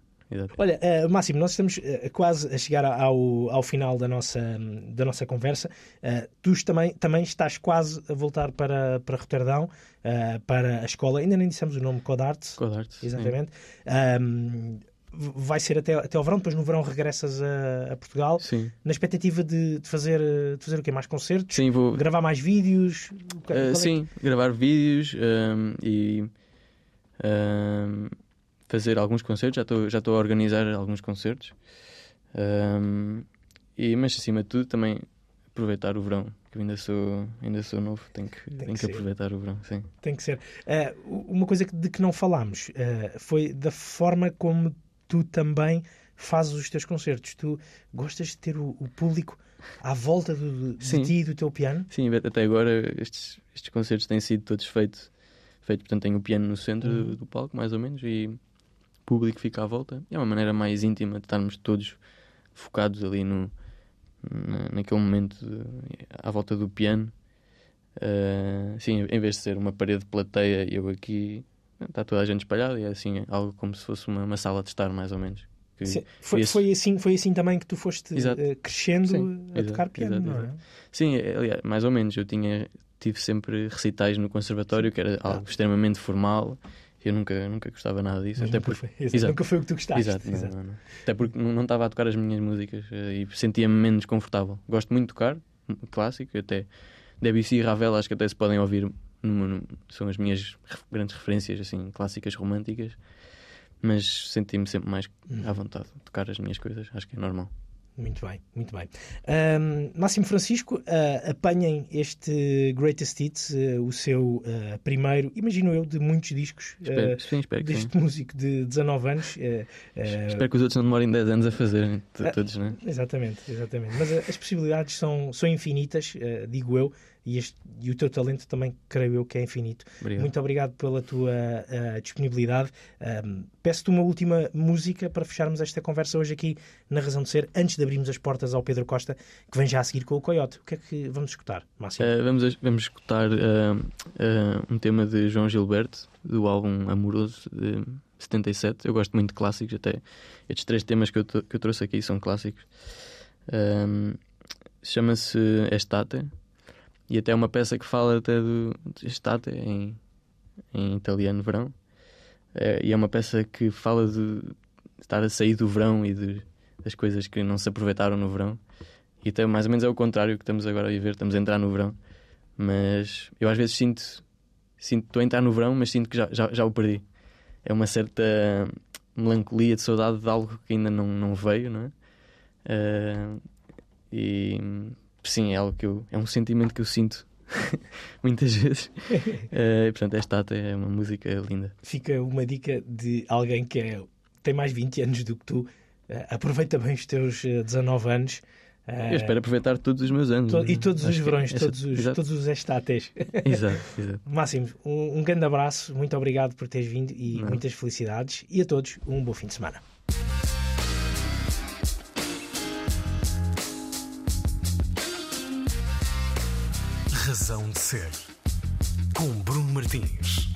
Olha, uh, Máximo, nós estamos uh, quase a chegar ao, ao final da nossa, da nossa conversa. Tu também, também estás quase a voltar para, para Roterdão, para a escola, ainda nem dissemos o nome, Codarts. Codarts. Exatamente. Um, vai ser até, até ao verão, depois no verão regressas a, a Portugal. Sim. Na expectativa de, de, fazer, de fazer o quê? Mais concertos? Sim, vou. Gravar mais vídeos? É sim, gravar vídeos um, e. Um, fazer alguns concertos, já estou já a organizar alguns concertos. Um, e, mas acima de tudo também aproveitar o verão, que eu ainda sou, ainda sou novo, tenho que, tem tenho que, que aproveitar o verão, sim. Tem que ser. Uh, uma coisa de que não falámos uh, foi da forma como tu também fazes os teus concertos. Tu gostas de ter o, o público à volta do, de sim. ti e do teu piano? Sim, até agora estes, estes concertos têm sido todos feitos. Feito, portanto, tenho o piano no centro uhum. do, do palco, mais ou menos, e público fica à volta. É uma maneira mais íntima de estarmos todos focados ali no, na, naquele momento de, à volta do piano. Uh, sim, em vez de ser uma parede de plateia, eu aqui está toda a gente espalhada e é assim algo como se fosse uma, uma sala de estar, mais ou menos. Sim, foi, esse... foi, assim, foi assim também que tu foste uh, crescendo sim, a exato, tocar piano, exato, não é? Sim, aliás, mais ou menos. Eu tinha, tive sempre recitais no conservatório, que era algo ah. extremamente formal eu nunca, nunca gostava nada disso. Mas até nunca, porque... foi. Exato. nunca foi o que tu gostaste. Exato, não. Não, não. Até porque não, estava a tocar as minhas músicas eh, e sentia-me menos confortável. Gosto muito de tocar, clássico, até Debussy e Ravel acho que até se podem ouvir, são as minhas grandes referências assim clássicas românticas, mas senti-me sempre mais à vontade de tocar as minhas coisas, acho que é normal. Muito bem, muito bem. Um, Máximo Francisco, uh, apanhem este Greatest Hits, uh, o seu uh, primeiro, imagino eu, de muitos discos espero, sim, espero deste sim. músico de 19 anos. espero que os outros não demorem 10 anos a fazerem, todos, não é? Exatamente, exatamente. Mas as possibilidades são, são infinitas, digo eu e, este, e o teu talento também creio eu que é infinito. Obrigado. Muito obrigado pela tua uh, disponibilidade. Um, Peço-te uma última música para fecharmos esta conversa hoje aqui na Razão de Ser, antes de abrirmos as portas ao Pedro Costa, que vem já a seguir com o Coyote. O que é que vamos escutar, Márcio? Uh, vamos, vamos escutar uh, um tema de João Gilberto, do álbum Amoroso de 77. Eu gosto muito de clássicos, até estes três temas que eu, que eu trouxe aqui são clássicos. Um, Chama-se Estate e até uma peça que fala até do estate em, em italiano verão. É, e é uma peça que fala de estar a sair do verão e de, das coisas que não se aproveitaram no verão. E até mais ou menos é o contrário que estamos agora a viver, estamos a entrar no verão. Mas eu às vezes sinto, sinto estou a entrar no verão, mas sinto que já, já, já o perdi. É uma certa melancolia de saudade de algo que ainda não, não veio, não é? Uh, e sim, é algo que eu, é um sentimento que eu sinto muitas vezes. Uh, portanto, esta ata é uma música linda. Fica uma dica de alguém que é, tem mais 20 anos do que tu. Uh, aproveita bem os teus 19 anos. Uh, eu espero aproveitar todos os meus anos. To e todos os verões, é, todos, os, todos os estates. exato, exato. Máximo, um, um, grande abraço, muito obrigado por teres vindo e Não. muitas felicidades. E a todos, um bom fim de semana. Ser, com Bruno Martins.